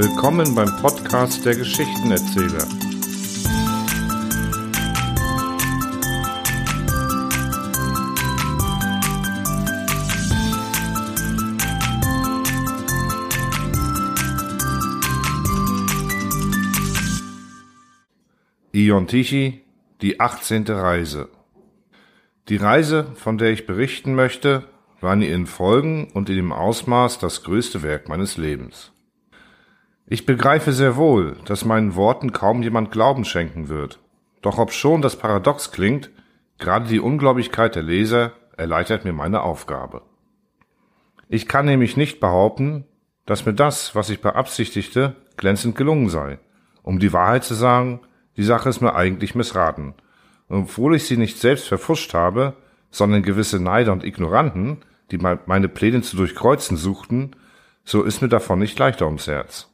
Willkommen beim Podcast der Geschichtenerzähler. Ion Tichy, die 18. Reise. Die Reise, von der ich berichten möchte, war in ihren Folgen und in dem Ausmaß das größte Werk meines Lebens. Ich begreife sehr wohl, dass meinen Worten kaum jemand Glauben schenken wird. Doch ob schon das paradox klingt, gerade die Ungläubigkeit der Leser erleichtert mir meine Aufgabe. Ich kann nämlich nicht behaupten, dass mir das, was ich beabsichtigte, glänzend gelungen sei. Um die Wahrheit zu sagen, die Sache ist mir eigentlich missraten. Und obwohl ich sie nicht selbst verfuscht habe, sondern gewisse Neider und Ignoranten, die meine Pläne zu durchkreuzen suchten, so ist mir davon nicht leichter ums Herz.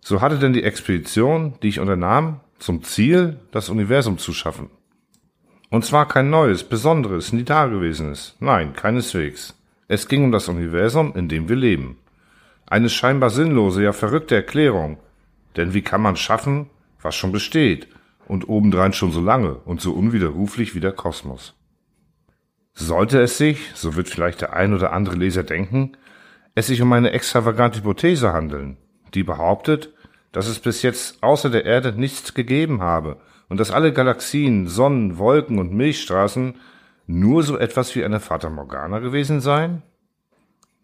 So hatte denn die Expedition, die ich unternahm, zum Ziel, das Universum zu schaffen. Und zwar kein neues, besonderes, nie dagewesenes. Nein, keineswegs. Es ging um das Universum, in dem wir leben. Eine scheinbar sinnlose, ja verrückte Erklärung. Denn wie kann man schaffen, was schon besteht und obendrein schon so lange und so unwiderruflich wie der Kosmos? Sollte es sich, so wird vielleicht der ein oder andere Leser denken, es sich um eine extravagante Hypothese handeln, die behauptet, dass es bis jetzt außer der Erde nichts gegeben habe und dass alle Galaxien, Sonnen, Wolken und Milchstraßen nur so etwas wie eine Fata Morgana gewesen seien?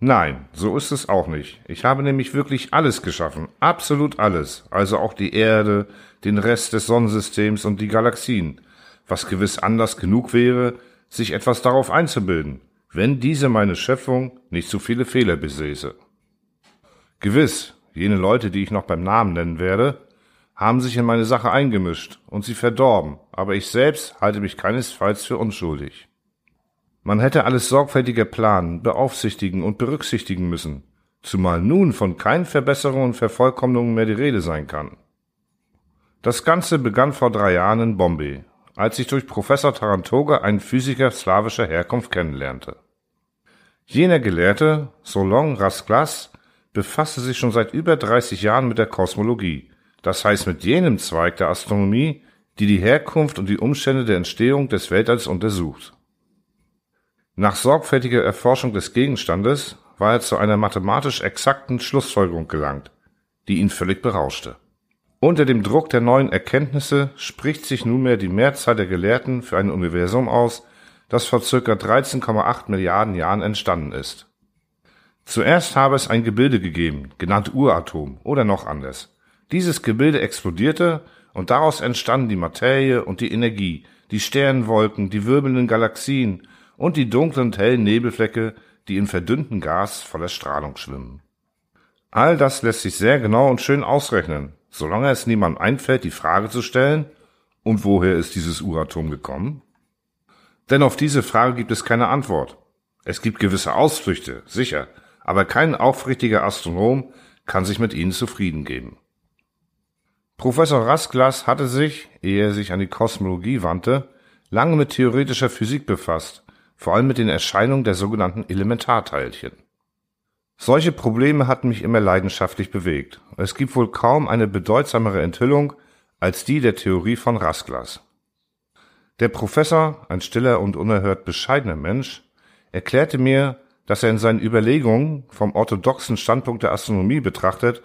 Nein, so ist es auch nicht. Ich habe nämlich wirklich alles geschaffen, absolut alles, also auch die Erde, den Rest des Sonnensystems und die Galaxien, was gewiss anders genug wäre, sich etwas darauf einzubilden, wenn diese meine Schöpfung nicht zu viele Fehler besäße. Gewiss, jene Leute, die ich noch beim Namen nennen werde, haben sich in meine Sache eingemischt und sie verdorben, aber ich selbst halte mich keinesfalls für unschuldig. Man hätte alles sorgfältiger planen, beaufsichtigen und berücksichtigen müssen, zumal nun von keinen Verbesserungen und Vervollkommnungen mehr die Rede sein kann. Das Ganze begann vor drei Jahren in Bombay, als ich durch Professor Tarantoga einen Physiker slawischer Herkunft kennenlernte. Jener Gelehrte, Solon Rasclas, befasste sich schon seit über 30 Jahren mit der Kosmologie, das heißt mit jenem Zweig der Astronomie, die die Herkunft und die Umstände der Entstehung des Weltalls untersucht. Nach sorgfältiger Erforschung des Gegenstandes war er zu einer mathematisch exakten Schlussfolgerung gelangt, die ihn völlig berauschte. Unter dem Druck der neuen Erkenntnisse spricht sich nunmehr die Mehrzahl der Gelehrten für ein Universum aus, das vor ca. 13,8 Milliarden Jahren entstanden ist. Zuerst habe es ein Gebilde gegeben, genannt Uratom oder noch anders. Dieses Gebilde explodierte und daraus entstanden die Materie und die Energie, die Sternenwolken, die wirbelnden Galaxien und die dunklen und hellen Nebelflecke, die in verdünnten Gas voller Strahlung schwimmen. All das lässt sich sehr genau und schön ausrechnen, solange es niemandem einfällt, die Frage zu stellen, und woher ist dieses Uratom gekommen? Denn auf diese Frage gibt es keine Antwort. Es gibt gewisse Ausflüchte, sicher, aber kein aufrichtiger Astronom kann sich mit ihnen zufrieden geben. Professor Rasglas hatte sich, ehe er sich an die Kosmologie wandte, lange mit theoretischer Physik befasst vor allem mit den Erscheinungen der sogenannten Elementarteilchen. Solche Probleme hatten mich immer leidenschaftlich bewegt. Es gibt wohl kaum eine bedeutsamere Enthüllung als die der Theorie von Rasglas. Der Professor, ein stiller und unerhört bescheidener Mensch, erklärte mir, dass er in seinen Überlegungen vom orthodoxen Standpunkt der Astronomie betrachtet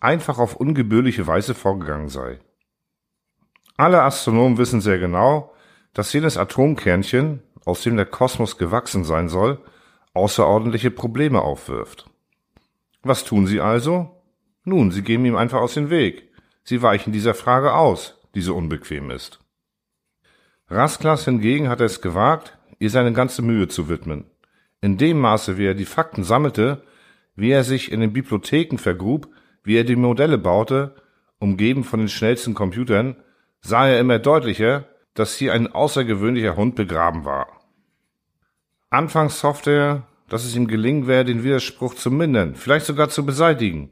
einfach auf ungebührliche Weise vorgegangen sei. Alle Astronomen wissen sehr genau, dass jenes Atomkernchen, aus dem der Kosmos gewachsen sein soll, außerordentliche Probleme aufwirft. Was tun sie also? Nun, sie gehen ihm einfach aus dem Weg. Sie weichen dieser Frage aus, die so unbequem ist. Rasklas hingegen hat es gewagt, ihr seine ganze Mühe zu widmen. In dem Maße, wie er die Fakten sammelte, wie er sich in den Bibliotheken vergrub, wie er die Modelle baute, umgeben von den schnellsten Computern, sah er immer deutlicher, dass hier ein außergewöhnlicher Hund begraben war. Anfangs hoffte er, dass es ihm gelingen werde, den Widerspruch zu mindern, vielleicht sogar zu beseitigen.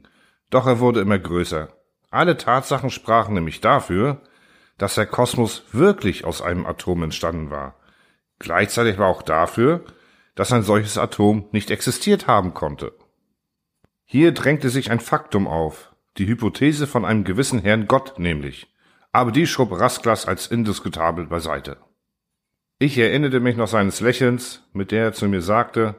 Doch er wurde immer größer. Alle Tatsachen sprachen nämlich dafür, dass der Kosmos wirklich aus einem Atom entstanden war. Gleichzeitig war auch dafür, dass ein solches Atom nicht existiert haben konnte. Hier drängte sich ein Faktum auf. die Hypothese von einem gewissen Herrn Gott nämlich, aber die schob Rasklas als indiskutabel beiseite. Ich erinnerte mich noch seines Lächelns, mit der er zu mir sagte,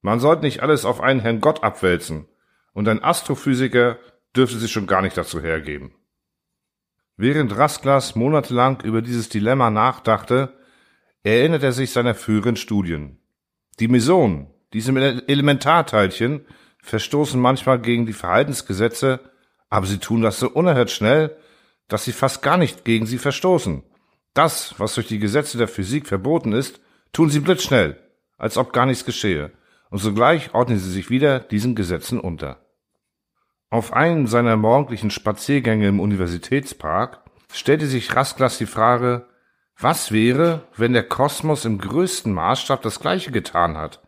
man sollte nicht alles auf einen Herrn Gott abwälzen, und ein Astrophysiker dürfte sich schon gar nicht dazu hergeben. Während Rasklas monatelang über dieses Dilemma nachdachte, erinnert er sich seiner früheren Studien. Die Mesonen, diese Elementarteilchen, verstoßen manchmal gegen die Verhaltensgesetze, aber sie tun das so unerhört schnell, dass sie fast gar nicht gegen sie verstoßen. Das, was durch die Gesetze der Physik verboten ist, tun sie blitzschnell, als ob gar nichts geschehe, und sogleich ordnen sie sich wieder diesen Gesetzen unter. Auf einen seiner morgendlichen Spaziergänge im Universitätspark stellte sich Rasklas die Frage, was wäre, wenn der Kosmos im größten Maßstab das Gleiche getan hat?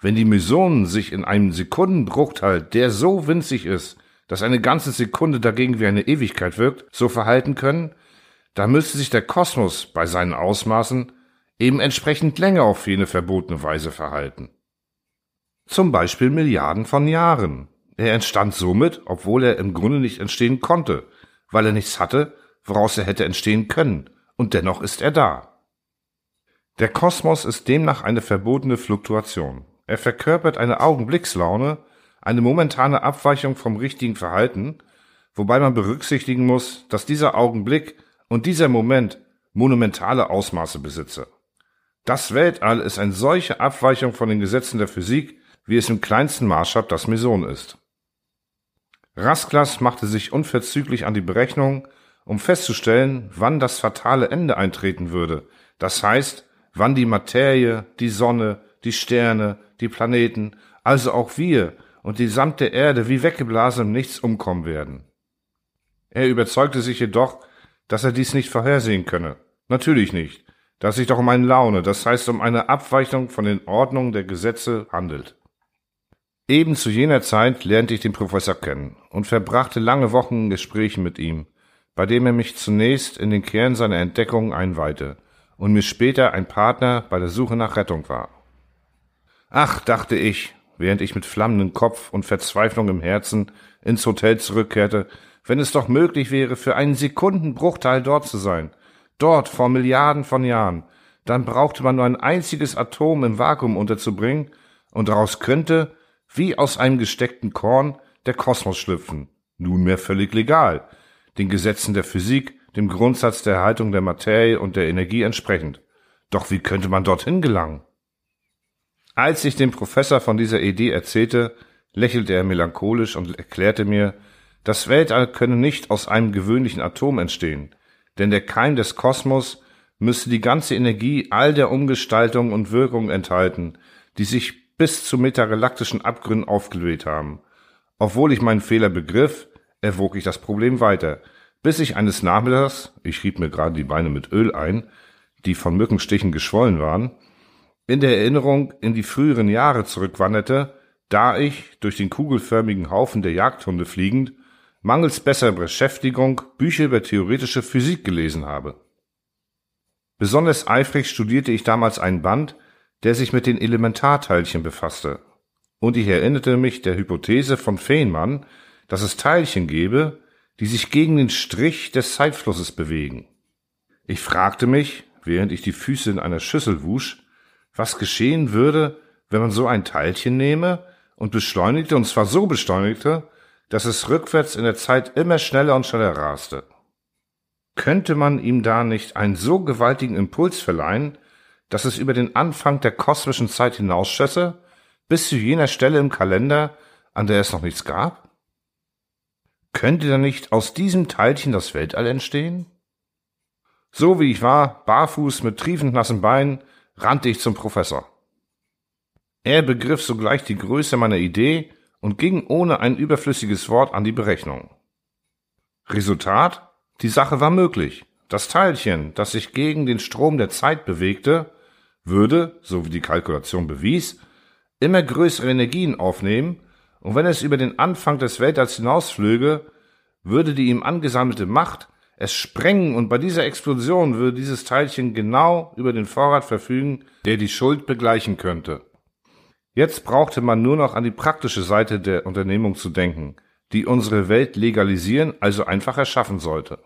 Wenn die Mesonen sich in einem Sekundenbruchteil, der so winzig ist, dass eine ganze Sekunde dagegen wie eine Ewigkeit wirkt, so verhalten können, da müsste sich der Kosmos bei seinen Ausmaßen eben entsprechend länger auf jene verbotene Weise verhalten. Zum Beispiel Milliarden von Jahren. Er entstand somit, obwohl er im Grunde nicht entstehen konnte, weil er nichts hatte, woraus er hätte entstehen können, und dennoch ist er da. Der Kosmos ist demnach eine verbotene Fluktuation. Er verkörpert eine Augenblickslaune, eine momentane Abweichung vom richtigen Verhalten, wobei man berücksichtigen muss, dass dieser Augenblick und dieser Moment monumentale Ausmaße besitze. Das Weltall ist eine solche Abweichung von den Gesetzen der Physik, wie es im kleinsten Maßstab das Meson ist. Rasklas machte sich unverzüglich an die Berechnung, um festzustellen, wann das fatale Ende eintreten würde, das heißt, wann die Materie, die Sonne, die Sterne, die Planeten, also auch wir und die samte Erde wie weggeblasen im Nichts umkommen werden. Er überzeugte sich jedoch, dass er dies nicht vorhersehen könne. Natürlich nicht, da es sich doch um eine Laune, das heißt um eine Abweichung von den Ordnungen der Gesetze handelt. Eben zu jener Zeit lernte ich den Professor kennen und verbrachte lange Wochen in Gesprächen mit ihm, bei dem er mich zunächst in den Kern seiner Entdeckungen einweihte und mir später ein Partner bei der Suche nach Rettung war. Ach, dachte ich, während ich mit flammendem Kopf und Verzweiflung im Herzen ins Hotel zurückkehrte, wenn es doch möglich wäre, für einen Sekundenbruchteil dort zu sein, dort vor Milliarden von Jahren, dann brauchte man nur ein einziges Atom im Vakuum unterzubringen, und daraus könnte, wie aus einem gesteckten Korn der Kosmos schlüpfen, nunmehr völlig legal, den Gesetzen der Physik, dem Grundsatz der Erhaltung der Materie und der Energie entsprechend. Doch wie könnte man dorthin gelangen? Als ich dem Professor von dieser Idee erzählte, lächelte er melancholisch und erklärte mir, das Weltall könne nicht aus einem gewöhnlichen Atom entstehen, denn der Keim des Kosmos müsse die ganze Energie all der Umgestaltung und Wirkung enthalten, die sich bis zu metagalaktischen Abgründen aufgelöst haben. Obwohl ich meinen Fehler begriff, erwog ich das Problem weiter, bis ich eines Nachmittags, ich rieb mir gerade die Beine mit Öl ein, die von Mückenstichen geschwollen waren, in der Erinnerung in die früheren Jahre zurückwanderte, da ich, durch den kugelförmigen Haufen der Jagdhunde fliegend, mangels besserer Beschäftigung Bücher über theoretische Physik gelesen habe. Besonders eifrig studierte ich damals einen Band, der sich mit den Elementarteilchen befasste. Und ich erinnerte mich der Hypothese von Feynman, dass es Teilchen gebe, die sich gegen den Strich des Zeitflusses bewegen. Ich fragte mich, während ich die Füße in einer Schüssel wusch, was geschehen würde, wenn man so ein Teilchen nehme und beschleunigte, und zwar so beschleunigte, dass es rückwärts in der Zeit immer schneller und schneller raste. Könnte man ihm da nicht einen so gewaltigen Impuls verleihen, dass es über den Anfang der kosmischen Zeit hinausschösse, bis zu jener Stelle im Kalender, an der es noch nichts gab? Könnte da nicht aus diesem Teilchen das Weltall entstehen? So wie ich war, barfuß mit triefend nassen Beinen, rannte ich zum Professor. Er begriff sogleich die Größe meiner Idee und ging ohne ein überflüssiges Wort an die Berechnung. Resultat? Die Sache war möglich. Das Teilchen, das sich gegen den Strom der Zeit bewegte, würde, so wie die Kalkulation bewies, immer größere Energien aufnehmen, und wenn es über den Anfang des Weltalls hinausflöge, würde die ihm angesammelte Macht es sprengen und bei dieser Explosion würde dieses Teilchen genau über den Vorrat verfügen, der die Schuld begleichen könnte. Jetzt brauchte man nur noch an die praktische Seite der Unternehmung zu denken, die unsere Welt legalisieren, also einfach erschaffen sollte.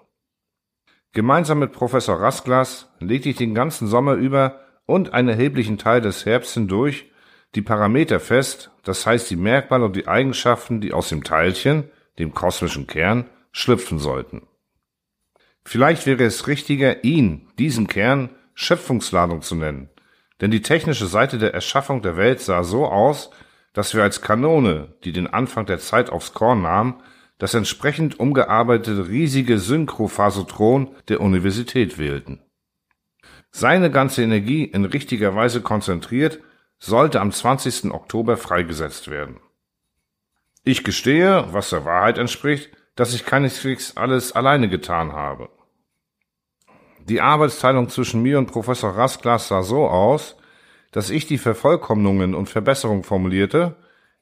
Gemeinsam mit Professor Rasglas legte ich den ganzen Sommer über und einen erheblichen Teil des Herbst hindurch die Parameter fest, das heißt die Merkmale und die Eigenschaften, die aus dem Teilchen, dem kosmischen Kern, schlüpfen sollten. Vielleicht wäre es richtiger, ihn, diesen Kern, Schöpfungsladung zu nennen, denn die technische Seite der Erschaffung der Welt sah so aus, dass wir als Kanone, die den Anfang der Zeit aufs Korn nahm, das entsprechend umgearbeitete riesige Synchrophasotron der Universität wählten. Seine ganze Energie in richtiger Weise konzentriert, sollte am 20. Oktober freigesetzt werden. Ich gestehe, was der Wahrheit entspricht, dass ich keineswegs alles alleine getan habe. Die Arbeitsteilung zwischen mir und Professor Rasglas sah so aus, dass ich die Vervollkommnungen und Verbesserungen formulierte,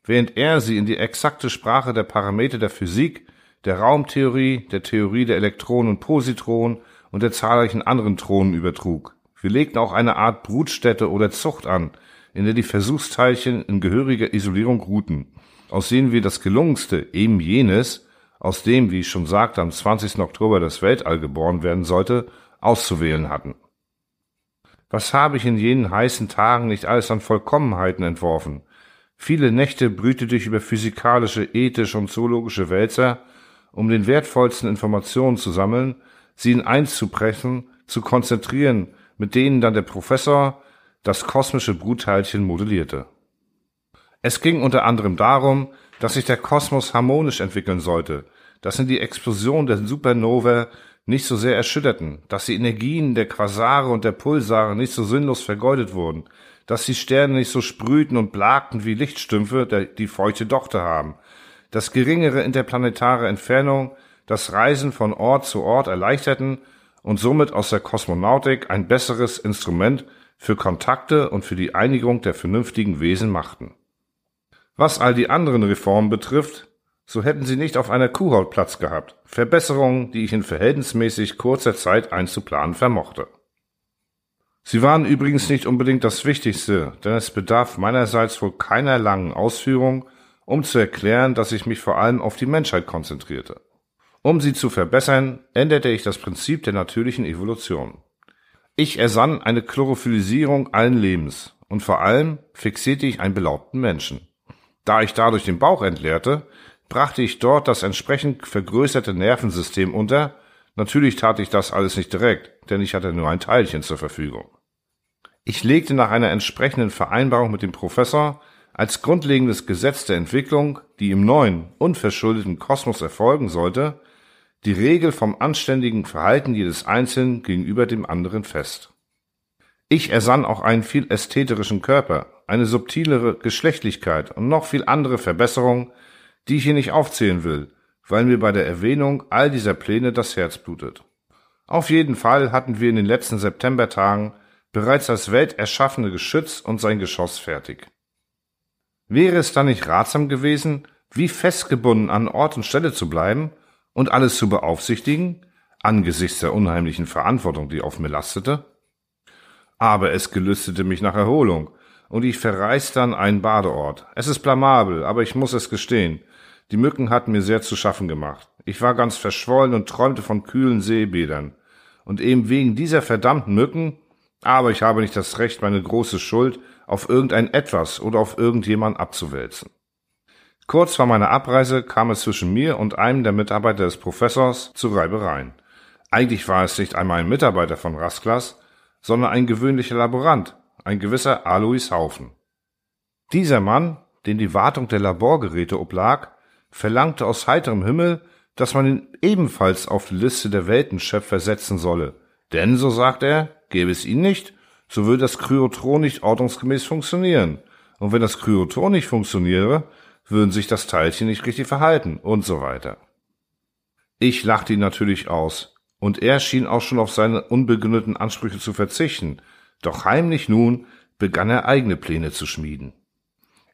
während er sie in die exakte Sprache der Parameter der Physik, der Raumtheorie, der Theorie der Elektronen und Positronen und der zahlreichen anderen Thronen übertrug. Wir legten auch eine Art Brutstätte oder Zucht an, in der die Versuchsteilchen in gehöriger Isolierung ruhten, aus denen wir das gelungenste, eben jenes, aus dem, wie ich schon sagte, am 20. Oktober das Weltall geboren werden sollte, auszuwählen hatten. Was habe ich in jenen heißen Tagen nicht alles an Vollkommenheiten entworfen? Viele Nächte brütete ich über physikalische, ethische und zoologische Wälzer, um den wertvollsten Informationen zu sammeln, sie in eins zu pressen, zu konzentrieren, mit denen dann der Professor das kosmische Brutteilchen modellierte. Es ging unter anderem darum, dass sich der Kosmos harmonisch entwickeln sollte, dass in die Explosion der Supernova nicht so sehr erschütterten, dass die Energien der Quasare und der Pulsare nicht so sinnlos vergeudet wurden, dass die Sterne nicht so sprühten und blakten wie Lichtstümpfe, die feuchte Dochte haben, dass geringere interplanetare Entfernungen das Reisen von Ort zu Ort erleichterten und somit aus der Kosmonautik ein besseres Instrument für Kontakte und für die Einigung der vernünftigen Wesen machten. Was all die anderen Reformen betrifft, so hätten sie nicht auf einer Kuhhaut Platz gehabt. Verbesserungen, die ich in verhältnismäßig kurzer Zeit einzuplanen vermochte. Sie waren übrigens nicht unbedingt das Wichtigste, denn es bedarf meinerseits wohl keiner langen Ausführung, um zu erklären, dass ich mich vor allem auf die Menschheit konzentrierte. Um sie zu verbessern, änderte ich das Prinzip der natürlichen Evolution. Ich ersann eine Chlorophyllisierung allen Lebens und vor allem fixierte ich einen belaubten Menschen. Da ich dadurch den Bauch entleerte, brachte ich dort das entsprechend vergrößerte Nervensystem unter. Natürlich tat ich das alles nicht direkt, denn ich hatte nur ein Teilchen zur Verfügung. Ich legte nach einer entsprechenden Vereinbarung mit dem Professor als grundlegendes Gesetz der Entwicklung, die im neuen, unverschuldeten Kosmos erfolgen sollte, die Regel vom anständigen Verhalten jedes Einzelnen gegenüber dem anderen fest. Ich ersann auch einen viel ästhetischen Körper, eine subtilere Geschlechtlichkeit und noch viel andere Verbesserungen, die ich hier nicht aufzählen will, weil mir bei der Erwähnung all dieser Pläne das Herz blutet. Auf jeden Fall hatten wir in den letzten Septembertagen bereits das welterschaffene Geschütz und sein Geschoss fertig. Wäre es dann nicht ratsam gewesen, wie festgebunden an Ort und Stelle zu bleiben und alles zu beaufsichtigen, angesichts der unheimlichen Verantwortung, die auf mir lastete? Aber es gelüstete mich nach Erholung, und ich verreiste dann einen Badeort. Es ist blamabel, aber ich muss es gestehen. Die Mücken hatten mir sehr zu schaffen gemacht. Ich war ganz verschwollen und träumte von kühlen Seebädern. Und eben wegen dieser verdammten Mücken, aber ich habe nicht das Recht, meine große Schuld auf irgendein etwas oder auf irgendjemand abzuwälzen. Kurz vor meiner Abreise kam es zwischen mir und einem der Mitarbeiter des Professors zu Reibereien. Eigentlich war es nicht einmal ein Mitarbeiter von Rasklas, sondern ein gewöhnlicher Laborant, ein gewisser Alois Haufen. Dieser Mann, den die Wartung der Laborgeräte oblag, verlangte aus heiterem Himmel, dass man ihn ebenfalls auf die Liste der Weltenschöpfer setzen solle. Denn, so sagt er, gäbe es ihn nicht, so würde das Kryotron nicht ordnungsgemäß funktionieren. Und wenn das Kryotron nicht funktioniere, würden sich das Teilchen nicht richtig verhalten und so weiter. Ich lachte ihn natürlich aus, und er schien auch schon auf seine unbegründeten Ansprüche zu verzichten, doch heimlich nun begann er eigene Pläne zu schmieden.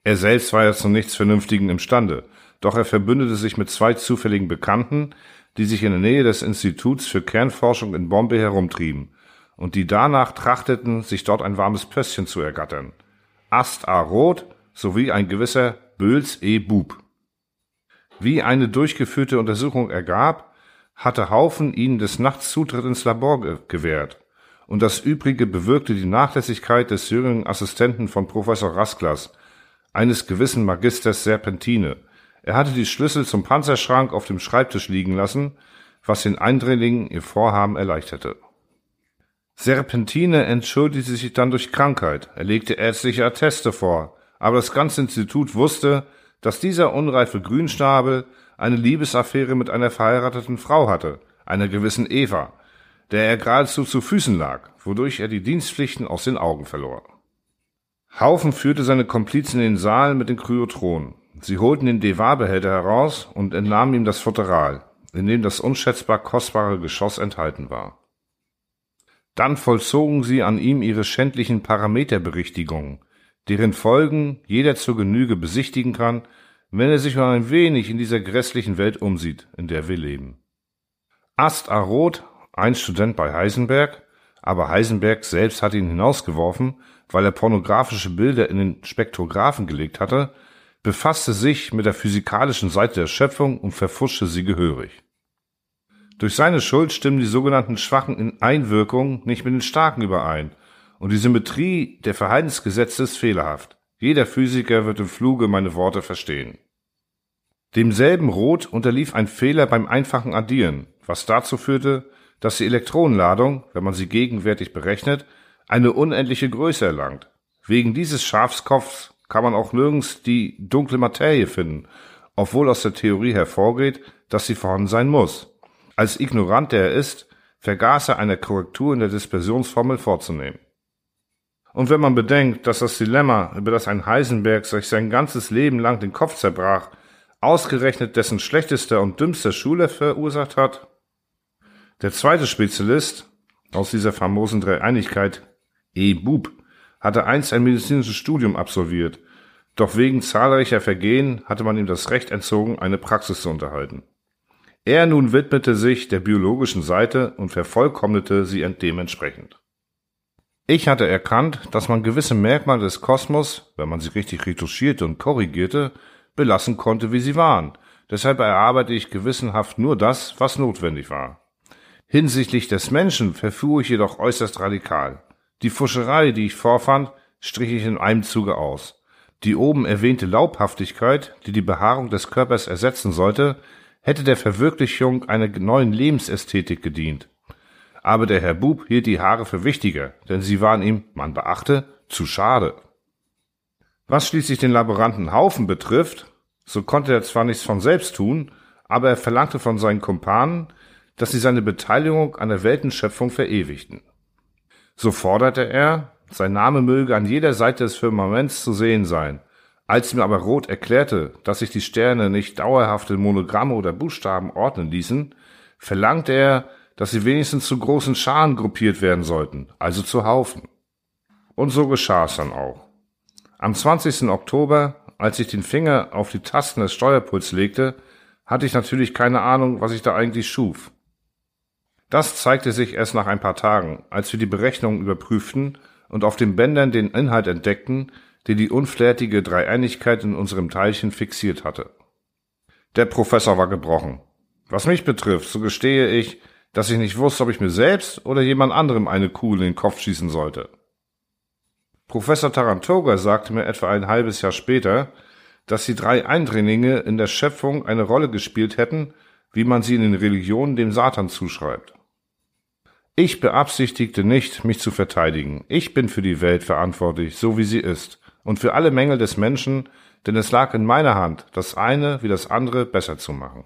Er selbst war ja zu nichts Vernünftigen imstande, doch er verbündete sich mit zwei zufälligen Bekannten, die sich in der Nähe des Instituts für Kernforschung in Bombay herumtrieben und die danach trachteten, sich dort ein warmes Pösschen zu ergattern. Ast A. Roth sowie ein gewisser Böls E. Bub. Wie eine durchgeführte Untersuchung ergab, hatte Haufen ihnen des Nachts Zutritt ins Labor gewährt. Und das Übrige bewirkte die Nachlässigkeit des jüngeren Assistenten von Professor Rasklas, eines gewissen Magisters Serpentine. Er hatte die Schlüssel zum Panzerschrank auf dem Schreibtisch liegen lassen, was den Eindringlingen ihr Vorhaben erleichterte. Serpentine entschuldigte sich dann durch Krankheit, er legte ärztliche Atteste vor, aber das ganze Institut wusste, dass dieser unreife Grünschnabel eine Liebesaffäre mit einer verheirateten Frau hatte, einer gewissen Eva, der er geradezu zu Füßen lag, wodurch er die Dienstpflichten aus den Augen verlor. Haufen führte seine Komplizen in den Saal mit den Kryotronen. Sie holten den Deva-Behälter heraus und entnahmen ihm das Futteral, in dem das unschätzbar kostbare Geschoss enthalten war. Dann vollzogen sie an ihm ihre schändlichen Parameterberichtigungen, deren Folgen jeder zur Genüge besichtigen kann, wenn er sich nur ein wenig in dieser grässlichen Welt umsieht, in der wir leben. Ast A. Roth, ein Student bei Heisenberg, aber Heisenberg selbst hat ihn hinausgeworfen, weil er pornografische Bilder in den Spektrographen gelegt hatte, befasste sich mit der physikalischen Seite der Schöpfung und verfuschte sie gehörig. Durch seine Schuld stimmen die sogenannten Schwachen in Einwirkung nicht mit den Starken überein, und die Symmetrie der Verhaltensgesetze ist fehlerhaft. Jeder Physiker wird im Fluge meine Worte verstehen. Demselben Rot unterlief ein Fehler beim einfachen Addieren, was dazu führte, dass die Elektronenladung, wenn man sie gegenwärtig berechnet, eine unendliche Größe erlangt. Wegen dieses Schafskopfs kann man auch nirgends die dunkle Materie finden, obwohl aus der Theorie hervorgeht, dass sie vorhanden sein muss. Als ignorant der er ist, vergaß er eine Korrektur in der Dispersionsformel vorzunehmen. Und wenn man bedenkt, dass das Dilemma, über das ein Heisenberg sich sein ganzes Leben lang den Kopf zerbrach, ausgerechnet dessen schlechtester und dümmster Schule verursacht hat, der zweite Spezialist aus dieser famosen Dreieinigkeit, E. Bub, hatte einst ein medizinisches Studium absolviert, doch wegen zahlreicher Vergehen hatte man ihm das Recht entzogen, eine Praxis zu unterhalten. Er nun widmete sich der biologischen Seite und vervollkommnete sie dementsprechend. Ich hatte erkannt, dass man gewisse Merkmale des Kosmos, wenn man sie richtig retuschierte und korrigierte, belassen konnte, wie sie waren. Deshalb erarbeite ich gewissenhaft nur das, was notwendig war. Hinsichtlich des Menschen verfuhr ich jedoch äußerst radikal. Die Fuscherei, die ich vorfand, strich ich in einem Zuge aus. Die oben erwähnte Laubhaftigkeit, die die Behaarung des Körpers ersetzen sollte, hätte der Verwirklichung einer neuen Lebensästhetik gedient. Aber der Herr Bub hielt die Haare für wichtiger, denn sie waren ihm, man beachte, zu schade. Was schließlich den Laboranten Haufen betrifft, so konnte er zwar nichts von selbst tun, aber er verlangte von seinen Kumpanen, dass sie seine Beteiligung an der Weltenschöpfung verewigten. So forderte er, sein Name möge an jeder Seite des Firmaments zu sehen sein, als ihm aber Roth erklärte, dass sich die Sterne nicht dauerhafte Monogramme oder Buchstaben ordnen ließen, verlangte er, dass sie wenigstens zu großen Scharen gruppiert werden sollten, also zu Haufen. Und so geschah es dann auch. Am 20. Oktober, als ich den Finger auf die Tasten des Steuerpuls legte, hatte ich natürlich keine Ahnung, was ich da eigentlich schuf. Das zeigte sich erst nach ein paar Tagen, als wir die Berechnungen überprüften und auf den Bändern den Inhalt entdeckten, der die unflätige Dreieinigkeit in unserem Teilchen fixiert hatte. Der Professor war gebrochen. Was mich betrifft, so gestehe ich, dass ich nicht wusste, ob ich mir selbst oder jemand anderem eine Kugel in den Kopf schießen sollte. Professor Tarantoga sagte mir etwa ein halbes Jahr später, dass die drei Eindringlinge in der Schöpfung eine Rolle gespielt hätten, wie man sie in den Religionen dem Satan zuschreibt. Ich beabsichtigte nicht, mich zu verteidigen. Ich bin für die Welt verantwortlich, so wie sie ist und für alle Mängel des Menschen, denn es lag in meiner Hand, das eine wie das andere besser zu machen.